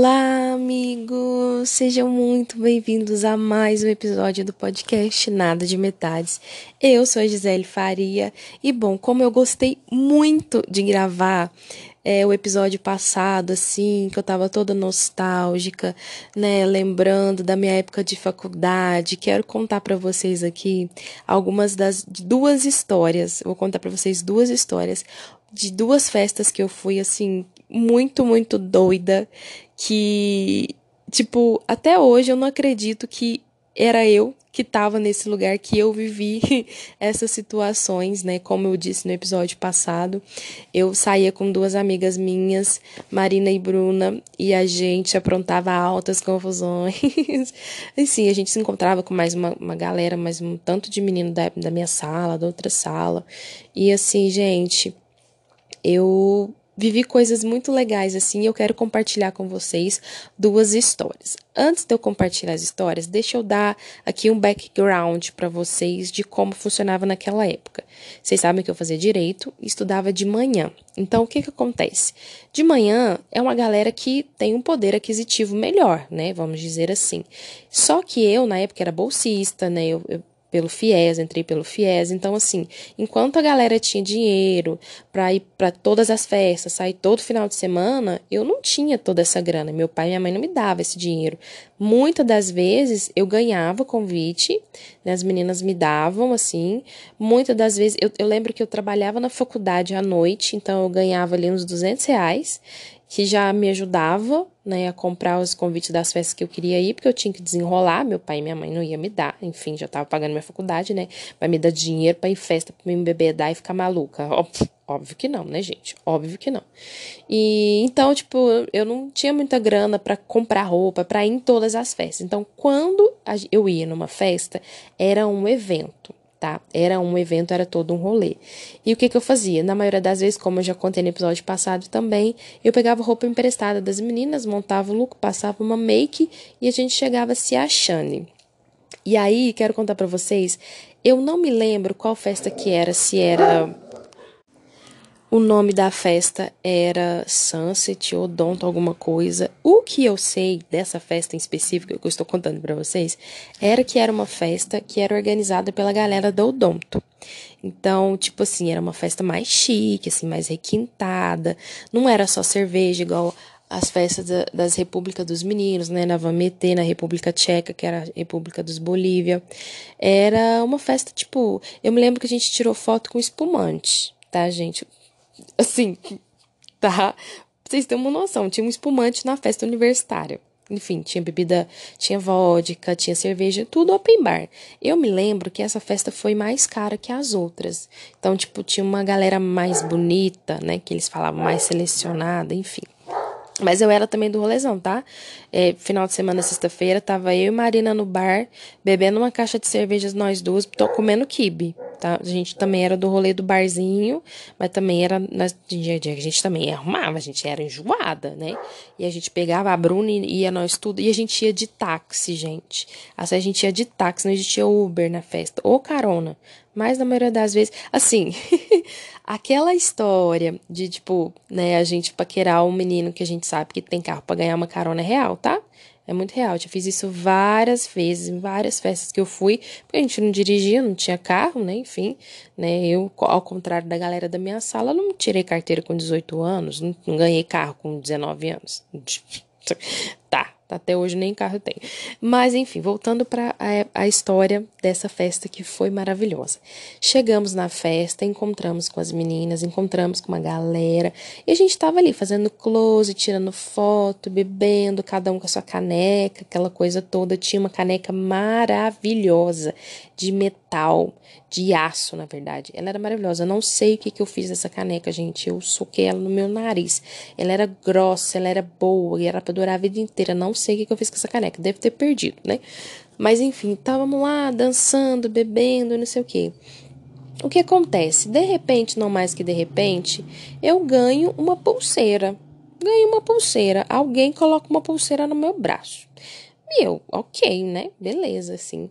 Olá, amigos! Sejam muito bem-vindos a mais um episódio do podcast Nada de Metades. Eu sou a Gisele Faria e, bom, como eu gostei muito de gravar é, o episódio passado, assim, que eu tava toda nostálgica, né, lembrando da minha época de faculdade, quero contar para vocês aqui algumas das duas histórias. vou contar para vocês duas histórias de duas festas que eu fui, assim, muito, muito doida, que, tipo, até hoje eu não acredito que era eu que estava nesse lugar que eu vivi essas situações, né? Como eu disse no episódio passado, eu saía com duas amigas minhas, Marina e Bruna, e a gente aprontava altas confusões. e sim, a gente se encontrava com mais uma, uma galera, mais um tanto de menino da, da minha sala, da outra sala. E assim, gente, eu vivi coisas muito legais assim, eu quero compartilhar com vocês duas histórias. Antes de eu compartilhar as histórias, deixa eu dar aqui um background para vocês de como funcionava naquela época. Vocês sabem que eu fazia direito e estudava de manhã. Então, o que que acontece? De manhã é uma galera que tem um poder aquisitivo melhor, né? Vamos dizer assim. Só que eu, na época, era bolsista, né? Eu, eu pelo FIES, entrei pelo FIES. Então, assim, enquanto a galera tinha dinheiro para ir para todas as festas, sair todo final de semana, eu não tinha toda essa grana. Meu pai e minha mãe não me davam esse dinheiro. Muitas das vezes eu ganhava convite, né, as meninas me davam, assim. Muitas das vezes, eu, eu lembro que eu trabalhava na faculdade à noite, então eu ganhava ali uns 200 reais que já me ajudava, né, a comprar os convites das festas que eu queria ir, porque eu tinha que desenrolar, meu pai e minha mãe não ia me dar, enfim, já tava pagando minha faculdade, né, vai me dar dinheiro para ir em festa, para me bebedar e ficar maluca, óbvio, óbvio que não, né, gente, óbvio que não. E então, tipo, eu não tinha muita grana para comprar roupa, para ir em todas as festas. Então, quando eu ia numa festa, era um evento tá? Era um evento, era todo um rolê. E o que, que eu fazia? Na maioria das vezes, como eu já contei no episódio passado também, eu pegava roupa emprestada das meninas, montava o look, passava uma make e a gente chegava se achando. E aí, quero contar para vocês, eu não me lembro qual festa que era, se era o nome da festa era Sunset ou Donto alguma coisa. O que eu sei dessa festa em específico que eu estou contando para vocês era que era uma festa que era organizada pela galera do Odonto. Então, tipo assim, era uma festa mais chique, assim, mais requintada. Não era só cerveja igual as festas da, das Repúblicas dos Meninos, né, na Vametê, na República Tcheca, que era a República dos Bolívia. Era uma festa, tipo, eu me lembro que a gente tirou foto com espumante, tá, gente? Assim, tá? Pra vocês terem uma noção, tinha um espumante na festa universitária. Enfim, tinha bebida, tinha vodka, tinha cerveja, tudo open bar. Eu me lembro que essa festa foi mais cara que as outras. Então, tipo, tinha uma galera mais bonita, né? Que eles falavam mais selecionada, enfim. Mas eu era também do rolezão, tá? É, final de semana, sexta-feira, tava eu e Marina no bar, bebendo uma caixa de cervejas, nós duas, tô comendo kibe, tá? A gente também era do rolê do barzinho, mas também era, nós, dia a dia, a gente também arrumava, a gente era enjoada, né? E a gente pegava a Bruna e ia nós tudo, e a gente ia de táxi, gente. Assim, a gente ia de táxi, não existia Uber na festa, ou carona. Mas na maioria das vezes, assim, aquela história de, tipo, né, a gente paquerar um menino que a gente sabe que tem carro para ganhar uma carona real, tá? É muito real. Já fiz isso várias vezes, em várias festas que eu fui, porque a gente não dirigia, não tinha carro, né? Enfim, né? Eu, ao contrário da galera da minha sala, não tirei carteira com 18 anos, não, não ganhei carro com 19 anos. Tá, até hoje nem carro tem. Mas enfim, voltando para a, a, história dessa festa que foi maravilhosa. Chegamos na festa, encontramos com as meninas, encontramos com uma galera, e a gente estava ali fazendo close, tirando foto, bebendo, cada um com a sua caneca, aquela coisa toda. Tinha uma caneca maravilhosa de metal, de aço, na verdade. Ela era maravilhosa. Eu não sei o que, que eu fiz dessa caneca, gente. Eu soquei ela no meu nariz. Ela era grossa, ela era boa, e era para durar a vida inteira. Não sei o que, eu fiz com essa caneca. Deve ter perdido, né? Mas enfim, estávamos lá dançando, bebendo, não sei o que. O que acontece? De repente, não mais que de repente, eu ganho uma pulseira. Ganho uma pulseira. Alguém coloca uma pulseira no meu braço. Eu, ok, né? Beleza, assim.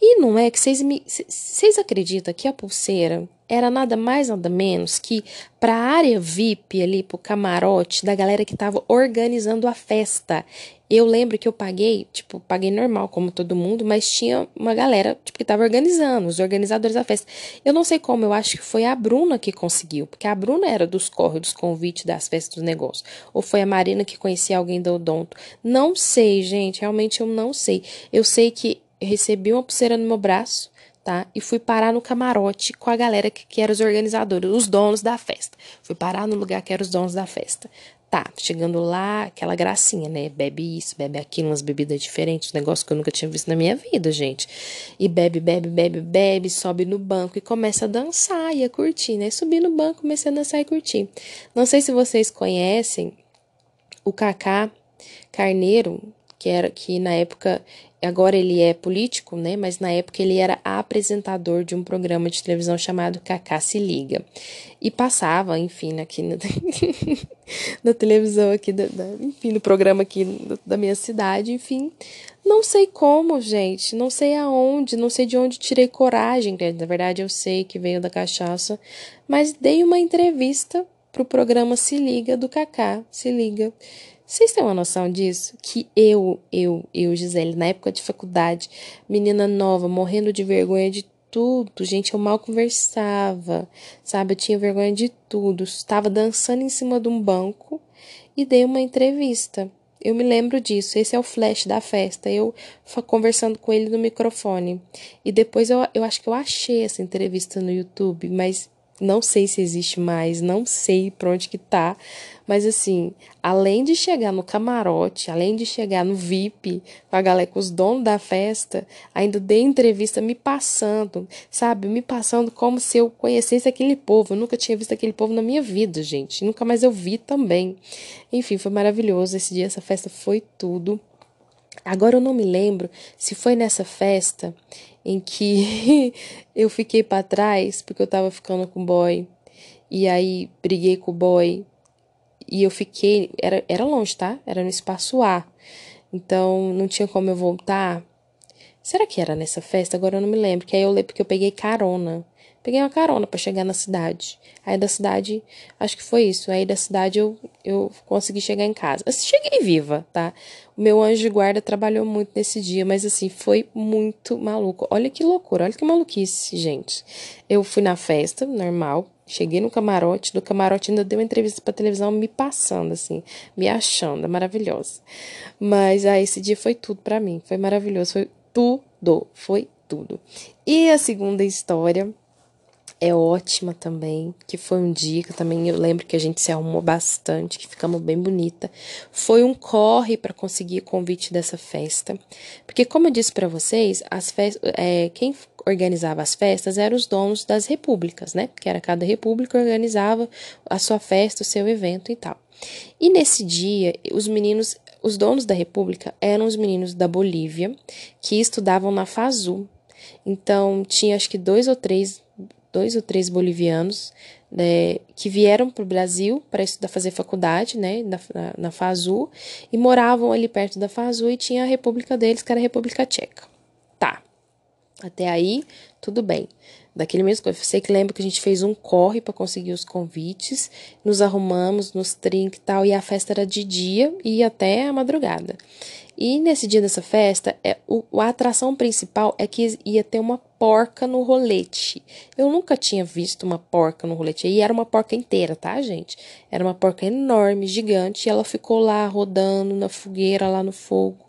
E não é que vocês me. Vocês acreditam que a pulseira era nada mais nada menos que para área VIP ali, pro camarote da galera que tava organizando a festa. Eu lembro que eu paguei, tipo, paguei normal, como todo mundo, mas tinha uma galera, tipo, que tava organizando, os organizadores da festa. Eu não sei como, eu acho que foi a Bruna que conseguiu, porque a Bruna era dos corres, dos convites das festas dos negócios. Ou foi a Marina que conhecia alguém do Odonto. Não sei, gente, realmente eu não sei. Eu sei que recebi uma pulseira no meu braço, tá? E fui parar no camarote com a galera que, que eram os organizadores, os donos da festa. Fui parar no lugar que eram os donos da festa. Tá, chegando lá, aquela gracinha, né? Bebe isso, bebe aquilo, umas bebidas diferentes, um negócio que eu nunca tinha visto na minha vida, gente. E bebe, bebe, bebe, bebe, sobe no banco e começa a dançar e a curtir, né? Subi no banco, comecei a dançar e curtir. Não sei se vocês conhecem o Kaká Carneiro, que era que na época agora ele é político, né? Mas na época ele era apresentador de um programa de televisão chamado Cacá se liga e passava, enfim, aqui na, na televisão aqui, da, da, enfim, no programa aqui da minha cidade, enfim. Não sei como, gente, não sei aonde, não sei de onde tirei coragem, na verdade eu sei que veio da cachaça, mas dei uma entrevista pro programa Se Liga do Cacá, Se Liga. Vocês têm uma noção disso? Que eu, eu, eu, Gisele, na época de faculdade, menina nova, morrendo de vergonha de tudo, gente, eu mal conversava, sabe? Eu tinha vergonha de tudo. Estava dançando em cima de um banco e dei uma entrevista. Eu me lembro disso. Esse é o flash da festa. Eu conversando com ele no microfone. E depois eu, eu acho que eu achei essa entrevista no YouTube, mas não sei se existe mais, não sei pra onde que tá, mas assim, além de chegar no camarote, além de chegar no VIP, com a galera, com os donos da festa, ainda dei entrevista me passando, sabe? Me passando como se eu conhecesse aquele povo. Eu nunca tinha visto aquele povo na minha vida, gente. Nunca mais eu vi também. Enfim, foi maravilhoso esse dia, essa festa foi tudo. Agora eu não me lembro se foi nessa festa em que eu fiquei para trás porque eu tava ficando com o boy. E aí briguei com o boy. E eu fiquei. Era, era longe, tá? Era no espaço A. Então não tinha como eu voltar. Será que era nessa festa? Agora eu não me lembro. Que aí eu lembro que eu peguei carona. Peguei uma carona para chegar na cidade. Aí da cidade, acho que foi isso. Aí da cidade eu, eu consegui chegar em casa. Assim, cheguei viva, tá? O meu anjo de guarda trabalhou muito nesse dia, mas assim, foi muito maluco. Olha que loucura, olha que maluquice, gente. Eu fui na festa, normal. Cheguei no camarote, do camarote ainda dei uma entrevista pra televisão me passando, assim, me achando, maravilhosa. Mas aí esse dia foi tudo para mim, foi maravilhoso, foi tudo, foi tudo. E a segunda história é ótima também, que foi um dia que também eu lembro que a gente se arrumou bastante, que ficamos bem bonita. Foi um corre para conseguir o convite dessa festa, porque como eu disse para vocês, as festas, é, quem organizava as festas eram os donos das repúblicas, né? Que era cada república organizava a sua festa, o seu evento e tal. E nesse dia, os meninos, os donos da república eram os meninos da Bolívia que estudavam na FASU. Então, tinha acho que dois ou três dois ou três bolivianos né, que vieram para o Brasil para estudar, fazer faculdade, né, na, na, FASU, e moravam ali perto da FASU e tinha a república deles, que era a República Tcheca. Tá. Até aí, tudo bem. Daquele mesmo, eu sei que lembro que a gente fez um corre para conseguir os convites, nos arrumamos, nos trinca e tal, e a festa era de dia e até a madrugada. E nesse dia dessa festa, é, o, a atração principal é que ia ter uma porca no rolete. Eu nunca tinha visto uma porca no rolete. E era uma porca inteira, tá, gente? Era uma porca enorme, gigante. E ela ficou lá rodando na fogueira, lá no fogo,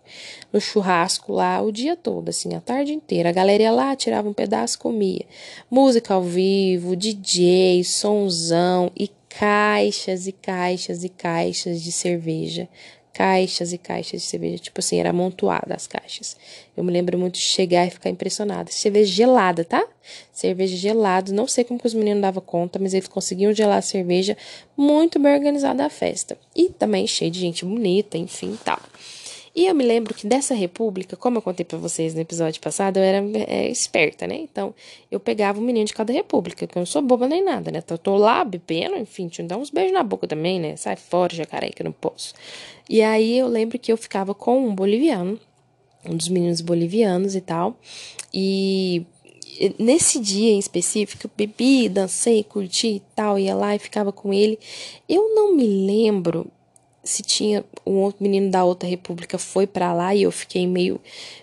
no churrasco lá, o dia todo, assim, a tarde inteira. A galera ia lá, tirava um pedaço, comia. Música ao vivo, DJ, sonzão e caixas e caixas e caixas de cerveja caixas e caixas de cerveja, tipo assim, era amontoada as caixas. Eu me lembro muito de chegar e ficar impressionada. Cerveja gelada, tá? Cerveja gelada, não sei como que os meninos davam conta, mas eles conseguiam gelar a cerveja, muito bem organizada a festa. E também cheio de gente bonita, enfim, tal. E eu me lembro que dessa república, como eu contei para vocês no episódio passado, eu era é, esperta, né? Então, eu pegava um menino de cada república, que eu não sou boba nem nada, né? Eu tô lá bebendo, enfim, tinha dar uns beijos na boca também, né? Sai fora, jacaré, que eu não posso. E aí eu lembro que eu ficava com um boliviano um dos meninos bolivianos e tal. E nesse dia em específico, eu bebi, dancei, curti e tal, ia lá e ficava com ele. Eu não me lembro se tinha um outro menino da outra república foi para lá e eu fiquei meio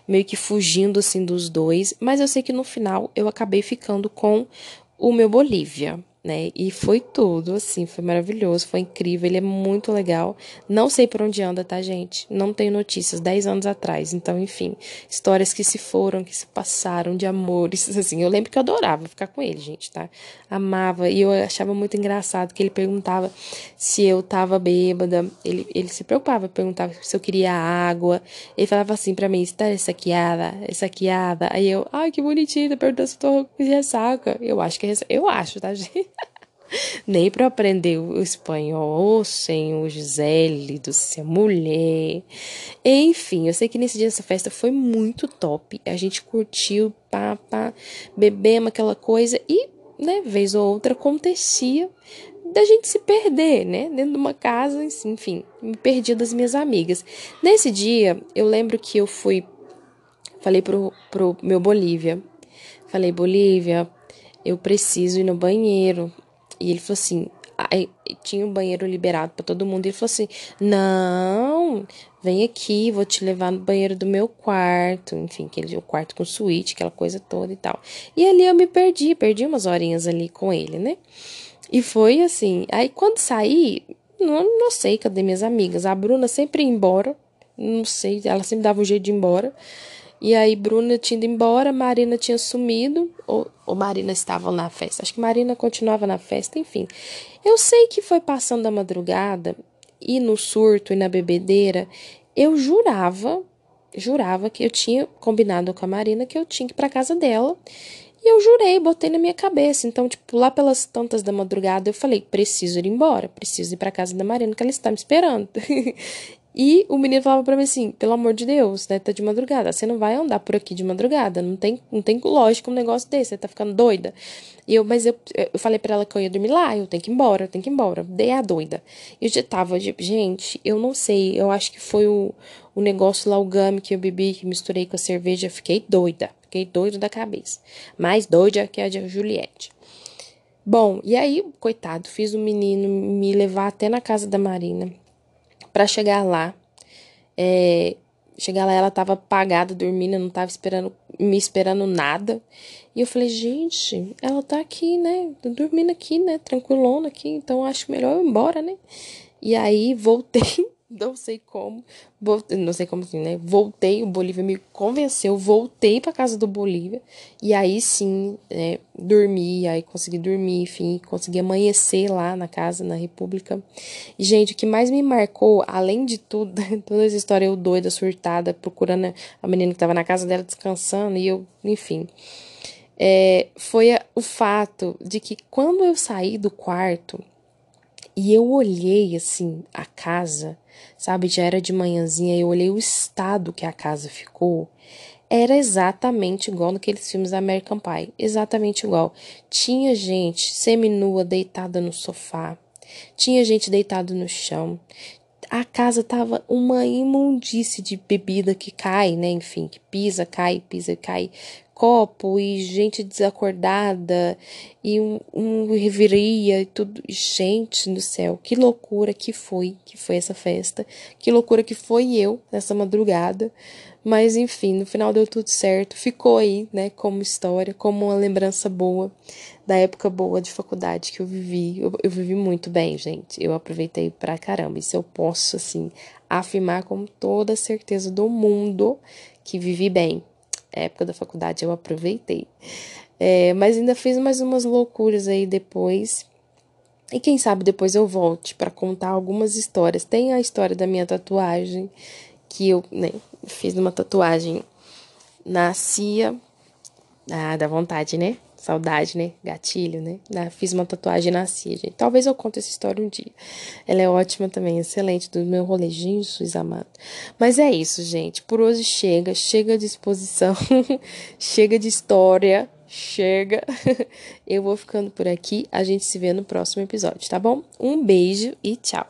meio que fugindo assim dos dois, mas eu sei que no final eu acabei ficando com o meu Bolívia né? E foi tudo, assim, foi maravilhoso, foi incrível, ele é muito legal. Não sei por onde anda, tá, gente? Não tenho notícias, 10 anos atrás. Então, enfim, histórias que se foram, que se passaram de amores, assim. Eu lembro que eu adorava ficar com ele, gente, tá? Amava, e eu achava muito engraçado que ele perguntava se eu tava bêbada. Ele, ele se preocupava, perguntava se eu queria água. Ele falava assim para mim, está ressaqueada, ressaqueada. Aí eu, ai, que bonitinho, perguntando se eu tô com ressaca. Eu acho que é eu acho, tá, gente? Nem para aprender o espanhol, sem o Gisele do ser mulher. Enfim, eu sei que nesse dia dessa festa foi muito top. A gente curtiu, pá, bebemos aquela coisa e, né, vez ou outra acontecia da gente se perder, né? Dentro de uma casa, enfim, me perdi das minhas amigas. Nesse dia, eu lembro que eu fui, falei pro, pro meu Bolívia, falei, Bolívia, eu preciso ir no banheiro. E ele falou assim: aí, tinha um banheiro liberado para todo mundo. E ele falou assim: Não, vem aqui, vou te levar no banheiro do meu quarto. Enfim, aquele o quarto com suíte, aquela coisa toda e tal. E ali eu me perdi, perdi umas horinhas ali com ele, né? E foi assim. Aí quando saí, não, não sei cadê minhas amigas. A Bruna sempre ia embora. Não sei, ela sempre dava um jeito de ir embora. E aí Bruna tinha ido embora, Marina tinha sumido, ou, ou Marina estava na festa. Acho que Marina continuava na festa, enfim. Eu sei que foi passando a madrugada e no surto e na bebedeira, eu jurava, jurava que eu tinha combinado com a Marina que eu tinha que ir para casa dela. E eu jurei, botei na minha cabeça. Então, tipo, lá pelas tantas da madrugada, eu falei: preciso ir embora, preciso ir para casa da Marina, que ela está me esperando. E o menino falava para mim assim: pelo amor de Deus, né? Tá de madrugada. Você não vai andar por aqui de madrugada. Não tem, não tem lógica um negócio desse. Você tá ficando doida. E eu, mas eu, eu falei para ela que eu ia dormir lá. Eu tenho que ir embora, eu tenho que ir embora. Dei a doida. E eu já tava, de, gente, eu não sei. Eu acho que foi o, o negócio lá, o gami que eu bebi, que misturei com a cerveja. Fiquei doida. Fiquei doida da cabeça. Mais doida que a de Juliette. Bom, e aí, coitado, fiz o menino me levar até na casa da Marina para chegar lá, é, chegar lá ela tava apagada, dormindo, não tava esperando, me esperando nada. E eu falei, gente, ela tá aqui, né? Dormindo aqui, né? Tranquilona aqui, então acho melhor eu ir embora, né? E aí voltei não sei como, não sei como assim, né? Voltei, o Bolívia me convenceu, voltei para casa do Bolívia e aí sim, é, dormi, aí consegui dormir, enfim, consegui amanhecer lá na casa, na República. E, gente, o que mais me marcou, além de tudo, toda essa história eu doida, surtada, procurando a menina que tava na casa dela descansando e eu, enfim. É, foi a, o fato de que quando eu saí do quarto, e eu olhei assim a casa, sabe? Já era de manhãzinha, eu olhei o estado que a casa ficou. Era exatamente igual naqueles filmes da American Pie, exatamente igual. Tinha gente seminua deitada no sofá, tinha gente deitada no chão. A casa tava uma imundície de bebida que cai, né? Enfim, que pisa, cai, pisa, cai copo e gente desacordada e um, um reviria e tudo. Gente do céu, que loucura que foi, que foi essa festa. Que loucura que foi eu nessa madrugada. Mas enfim, no final deu tudo certo. Ficou aí, né, como história, como uma lembrança boa da época boa de faculdade que eu vivi. Eu, eu vivi muito bem, gente. Eu aproveitei pra caramba. Isso eu posso, assim, afirmar com toda a certeza do mundo que vivi bem época da faculdade eu aproveitei. É, mas ainda fiz mais umas loucuras aí depois. E quem sabe depois eu volte para contar algumas histórias. Tem a história da minha tatuagem, que eu né, fiz uma tatuagem na CIA. Ah, dá vontade, né? Saudade, né? Gatilho, né? Fiz uma tatuagem na CIA, gente. Talvez eu conte essa história um dia. Ela é ótima também, excelente, do meu rolejinho, Jesus amado. Mas é isso, gente. Por hoje chega. Chega de exposição. chega de história. Chega. eu vou ficando por aqui. A gente se vê no próximo episódio, tá bom? Um beijo e tchau.